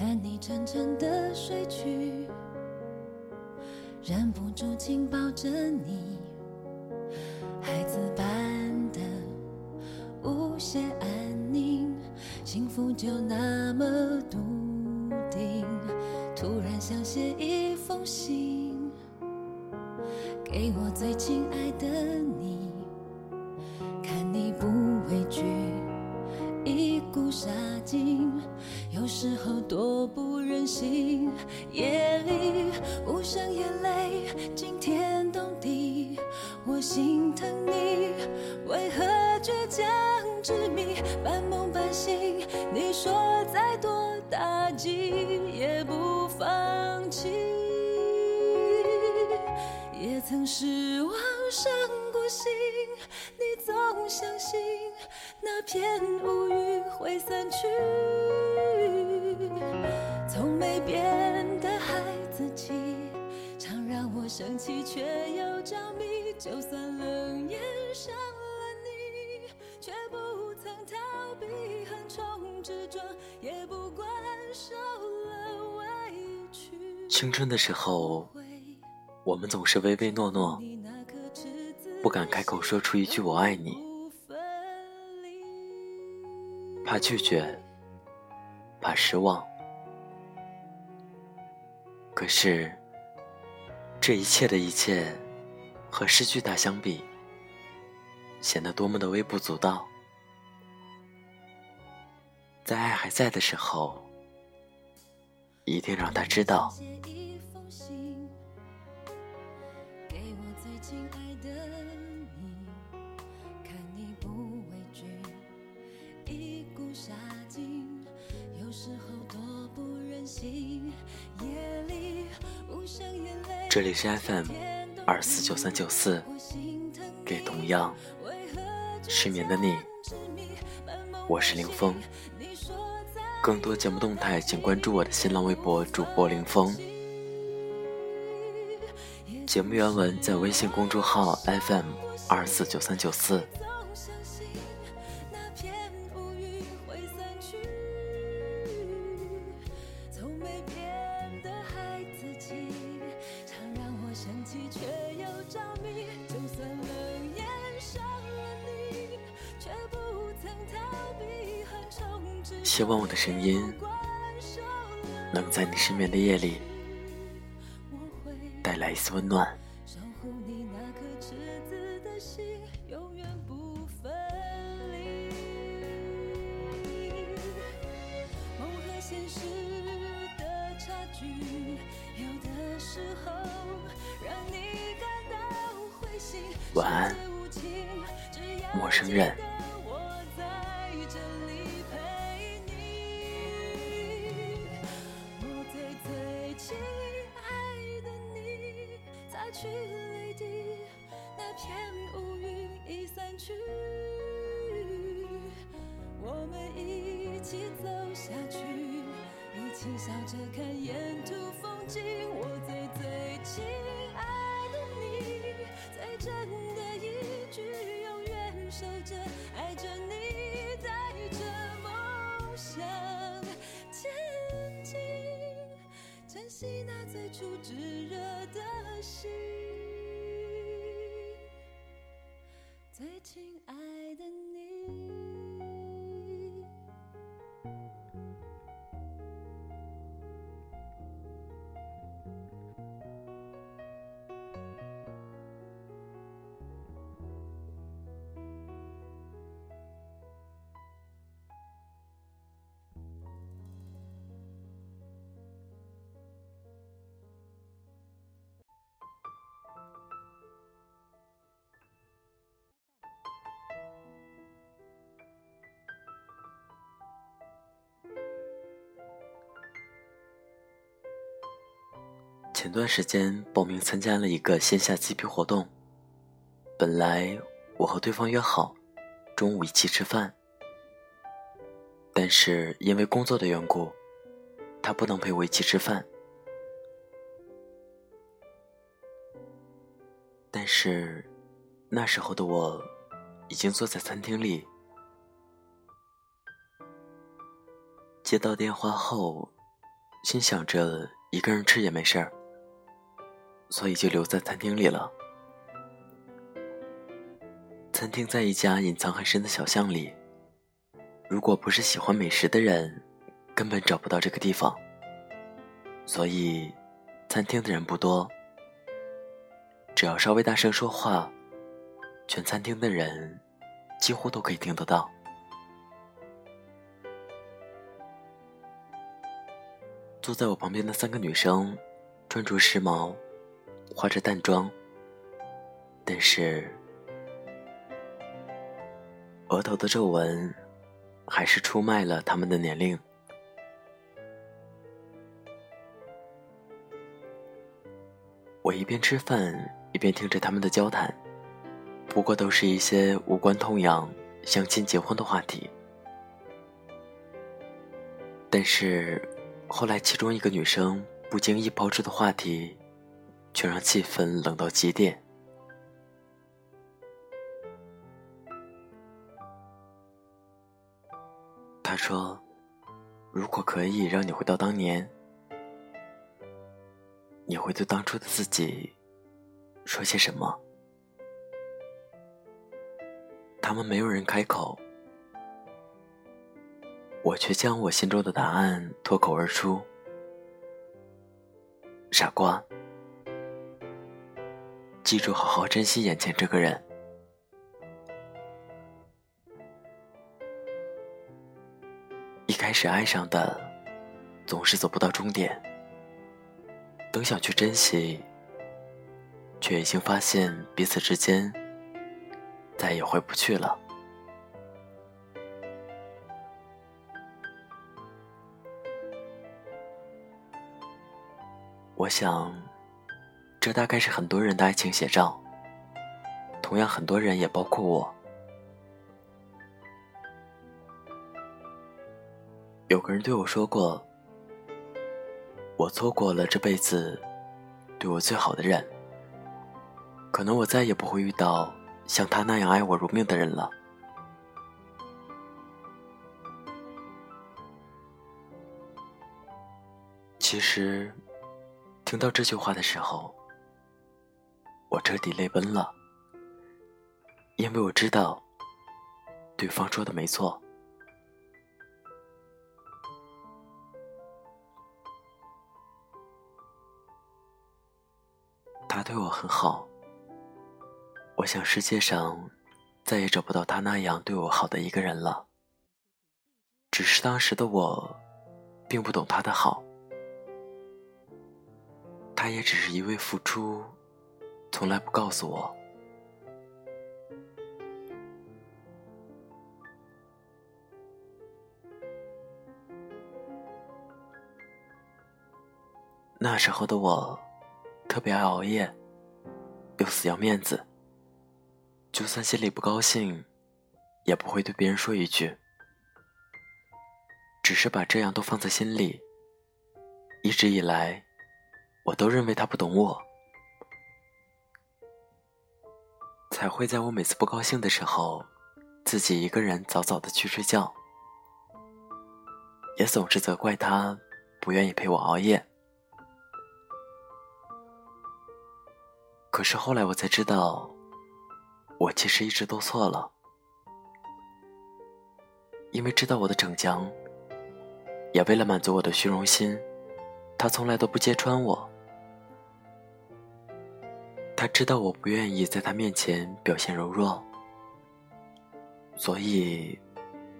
看你沉沉的睡去，忍不住紧抱着你，孩子般的无限安宁，幸福就那么笃定。突然想写一封信，给我最亲爱的你，股杀劲，有时候多不忍心。夜里无声眼泪惊天动地，我心疼你，为何倔强执迷，半梦半醒？你说再多打击也不放弃，也曾失望伤过心，你总相信。那片乌云会散去，从没变的孩子气，常让我生气却又着迷。就算冷眼伤了你，却不曾逃避横冲直撞，也不管受了委屈。青春的时候，我们总是唯唯诺诺，不敢开口说出一句“我爱你”。怕拒绝，怕失望。可是，这一切的一切，和失去他相比，显得多么的微不足道。在爱还在的时候，一定让他知道。这里是 FM 二四九三九四，给同样失眠的你，我是林峰。更多节目动态，请关注我的新浪微博主播林峰。节目原文在微信公众号 FM 二四九三九四。希望我的声音能在你失眠的夜里带来一丝温暖。去，我们一起走下去，一起笑着看沿途风景。我最最亲爱的你，最真的一句，永远守着，爱着你，带着梦想前进，珍惜那最初炙热的心。前段时间报名参加了一个线下集体活动，本来我和对方约好中午一起吃饭，但是因为工作的缘故，他不能陪我一起吃饭。但是那时候的我已经坐在餐厅里，接到电话后心想着一个人吃也没事儿，所以就留在餐厅里了。餐厅在一家隐藏很深的小巷里，如果不是喜欢美食的人，根本找不到这个地方。所以，餐厅的人不多，只要稍微大声说话，全餐厅的人几乎都可以听得到。坐在我旁边的三个女生，穿着时髦，化着淡妆，但是额头的皱纹还是出卖了他们的年龄。我一边吃饭一边听着他们的交谈，不过都是一些无关痛痒、相亲结婚的话题，但是。后来，其中一个女生不经意抛出的话题，却让气氛冷到极点。他说：“如果可以让你回到当年，你会对当初的自己说些什么？”他们没有人开口。我却将我心中的答案脱口而出：“傻瓜，记住好好珍惜眼前这个人。”一开始爱上的，总是走不到终点；等想去珍惜，却已经发现彼此之间再也回不去了。我想，这大概是很多人的爱情写照。同样，很多人也包括我。有个人对我说过：“我错过了这辈子对我最好的人，可能我再也不会遇到像他那样爱我如命的人了。”其实。听到这句话的时候，我彻底泪奔了，因为我知道，对方说的没错，他对我很好。我想世界上再也找不到他那样对我好的一个人了，只是当时的我，并不懂他的好。他也只是一味付出，从来不告诉我。那时候的我，特别爱熬夜，又死要面子，就算心里不高兴，也不会对别人说一句，只是把这样都放在心里。一直以来。我都认为他不懂我，才会在我每次不高兴的时候，自己一个人早早的去睡觉，也总是责怪他不愿意陪我熬夜。可是后来我才知道，我其实一直都错了，因为知道我的逞强，也为了满足我的虚荣心，他从来都不揭穿我。他知道我不愿意在他面前表现柔弱，所以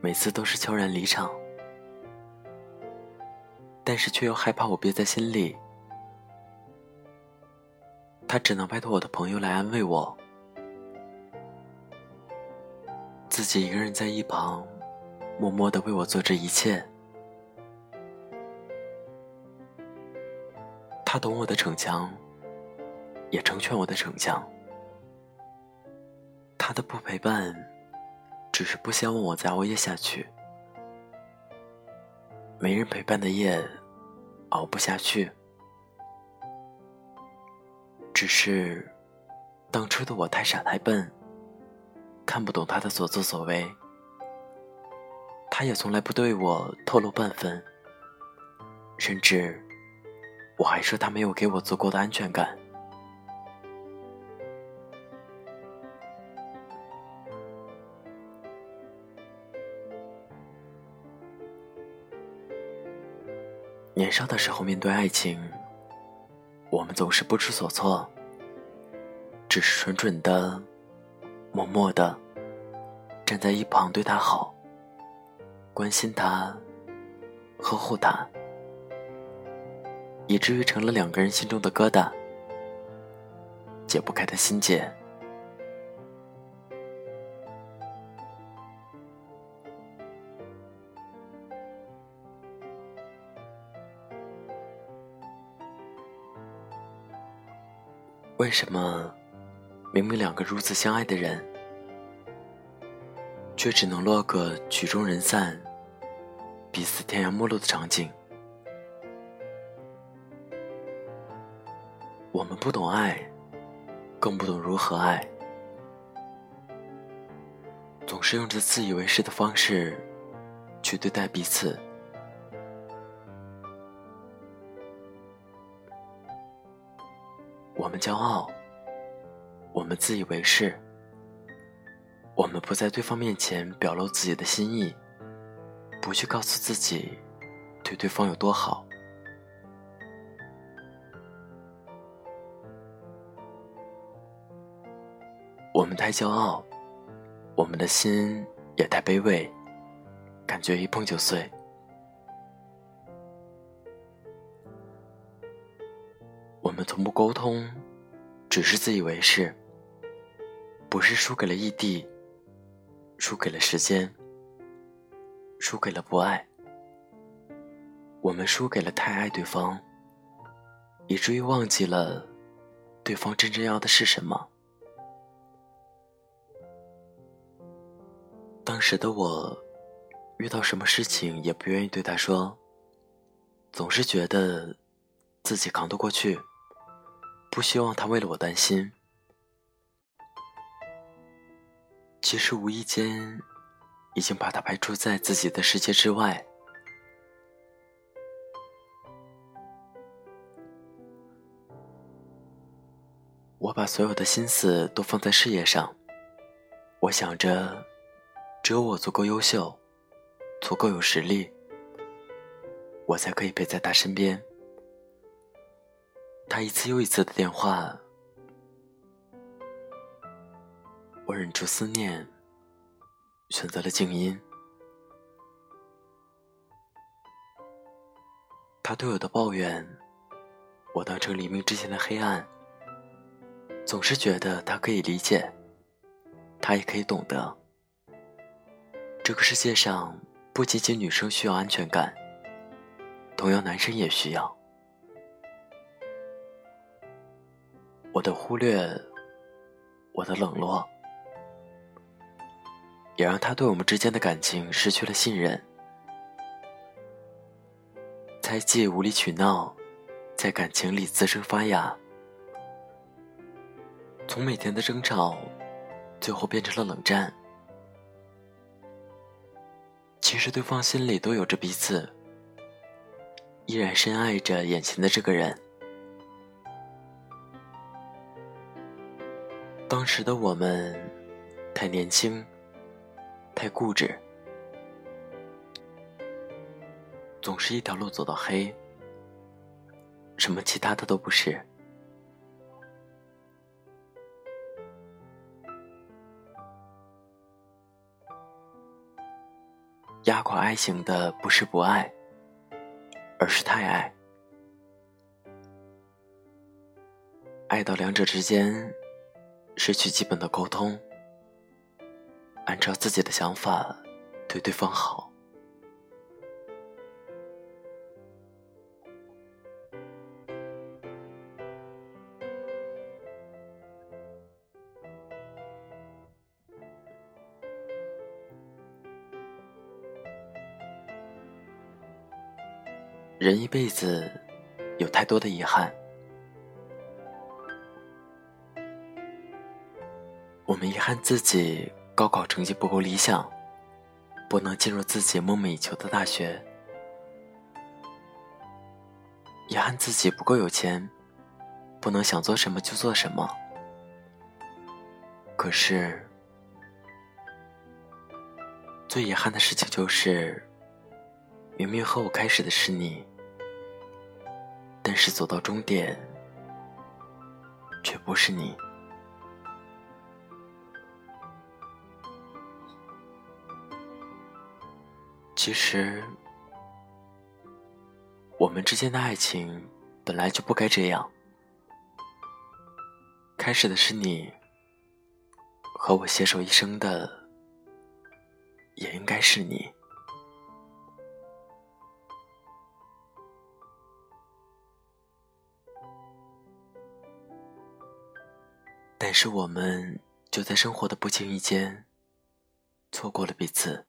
每次都是悄然离场。但是却又害怕我憋在心里，他只能拜托我的朋友来安慰我，自己一个人在一旁默默的为我做这一切。他懂我的逞强。也成全我的逞强，他的不陪伴，只是不希望我再熬夜下去。没人陪伴的夜，熬不下去。只是，当初的我太傻太笨，看不懂他的所作所为。他也从来不对我透露半分，甚至我还说他没有给我足够的安全感。年少的时候，面对爱情，我们总是不知所措，只是蠢蠢的、默默的站在一旁，对他好，关心他，呵护他，以至于成了两个人心中的疙瘩，解不开的心结。为什么明明两个如此相爱的人，却只能落个曲终人散、彼此天涯陌路的场景？我们不懂爱，更不懂如何爱，总是用着自以为是的方式去对待彼此。骄傲，我们自以为是，我们不在对方面前表露自己的心意，不去告诉自己对对方有多好。我们太骄傲，我们的心也太卑微，感觉一碰就碎。我们从不沟通，只是自以为是。不是输给了异地，输给了时间，输给了不爱。我们输给了太爱对方，以至于忘记了对方真正要的是什么。当时的我，遇到什么事情也不愿意对他说，总是觉得自己扛得过去。不希望他为了我担心，其实无意间已经把他排除在自己的世界之外。我把所有的心思都放在事业上，我想着，只有我足够优秀，足够有实力，我才可以陪在他身边。他一次又一次的电话，我忍住思念，选择了静音。他对我的抱怨，我当成黎明之前的黑暗。总是觉得他可以理解，他也可以懂得。这个世界上不仅仅女生需要安全感，同样男生也需要。我的忽略，我的冷落，也让他对我们之间的感情失去了信任。猜忌、无理取闹，在感情里滋生发芽，从每天的争吵，最后变成了冷战。其实对方心里都有着彼此，依然深爱着眼前的这个人。当时的我们太年轻，太固执，总是一条路走到黑，什么其他的都不是。压垮爱情的不是不爱，而是太爱，爱到两者之间。失去基本的沟通，按照自己的想法对对方好。人一辈子有太多的遗憾。我们遗憾自己高考成绩不够理想，不能进入自己梦寐以求的大学；遗憾自己不够有钱，不能想做什么就做什么。可是，最遗憾的事情就是，明明和我开始的是你，但是走到终点，却不是你。其实，我们之间的爱情本来就不该这样。开始的是你，和我携手一生的，也应该是你。但是我们就在生活的不经意间，错过了彼此。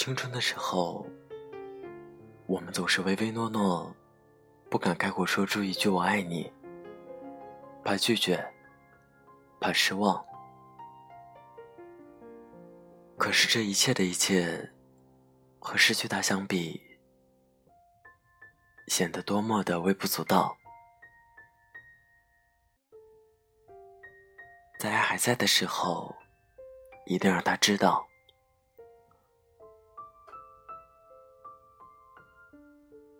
青春的时候，我们总是唯唯诺诺，不敢开口说出一句“我爱你”，怕拒绝，怕失望。可是这一切的一切，和失去他相比，显得多么的微不足道。在爱还在的时候，一定让他知道。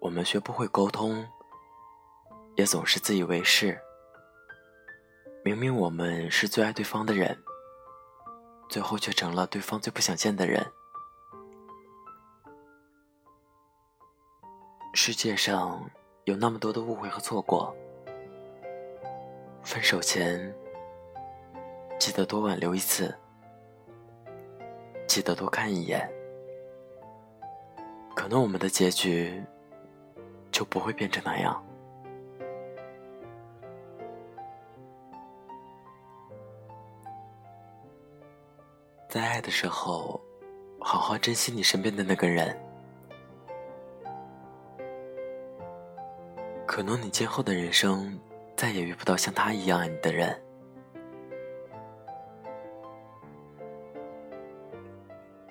我们学不会沟通，也总是自以为是。明明我们是最爱对方的人，最后却成了对方最不想见的人。世界上有那么多的误会和错过，分手前记得多挽留一次，记得多看一眼。可能我们的结局。就不会变成那样。在爱的时候，好好珍惜你身边的那个人。可能你今后的人生再也遇不到像他一样爱你的人，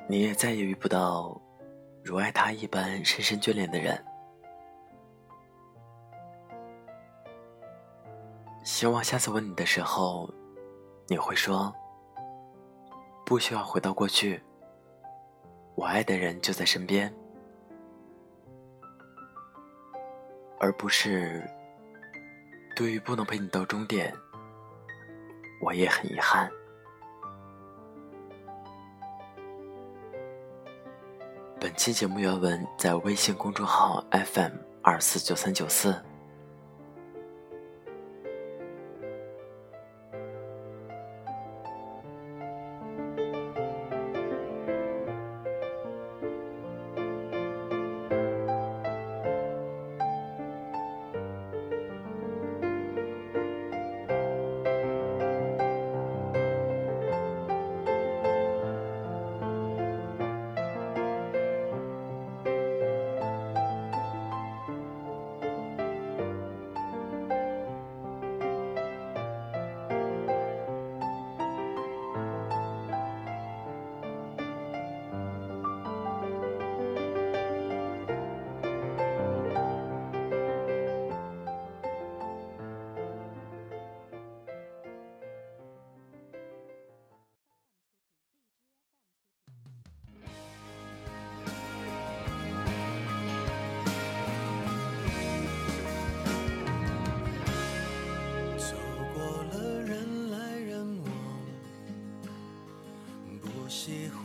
你也再也遇不到如爱他一般深深眷恋的人。希望下次问你的时候，你会说：“不需要回到过去，我爱的人就在身边。”而不是对于不能陪你到终点，我也很遗憾。本期节目原文在微信公众号 FM 二四九三九四。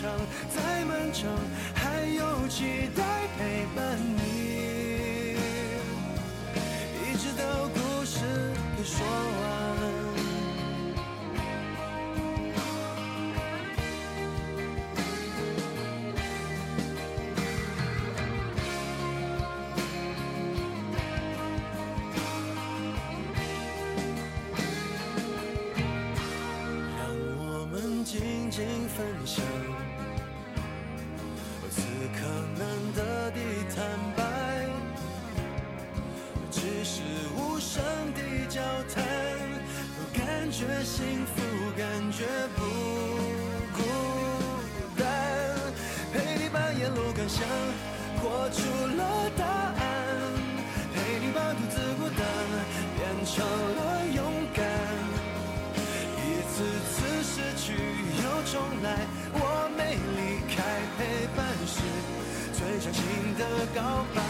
长，再漫长，还有期待陪伴你，一直到故事给说完。情的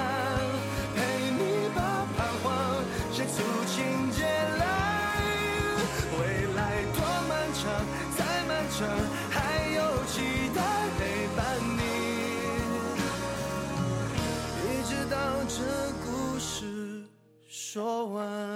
说完。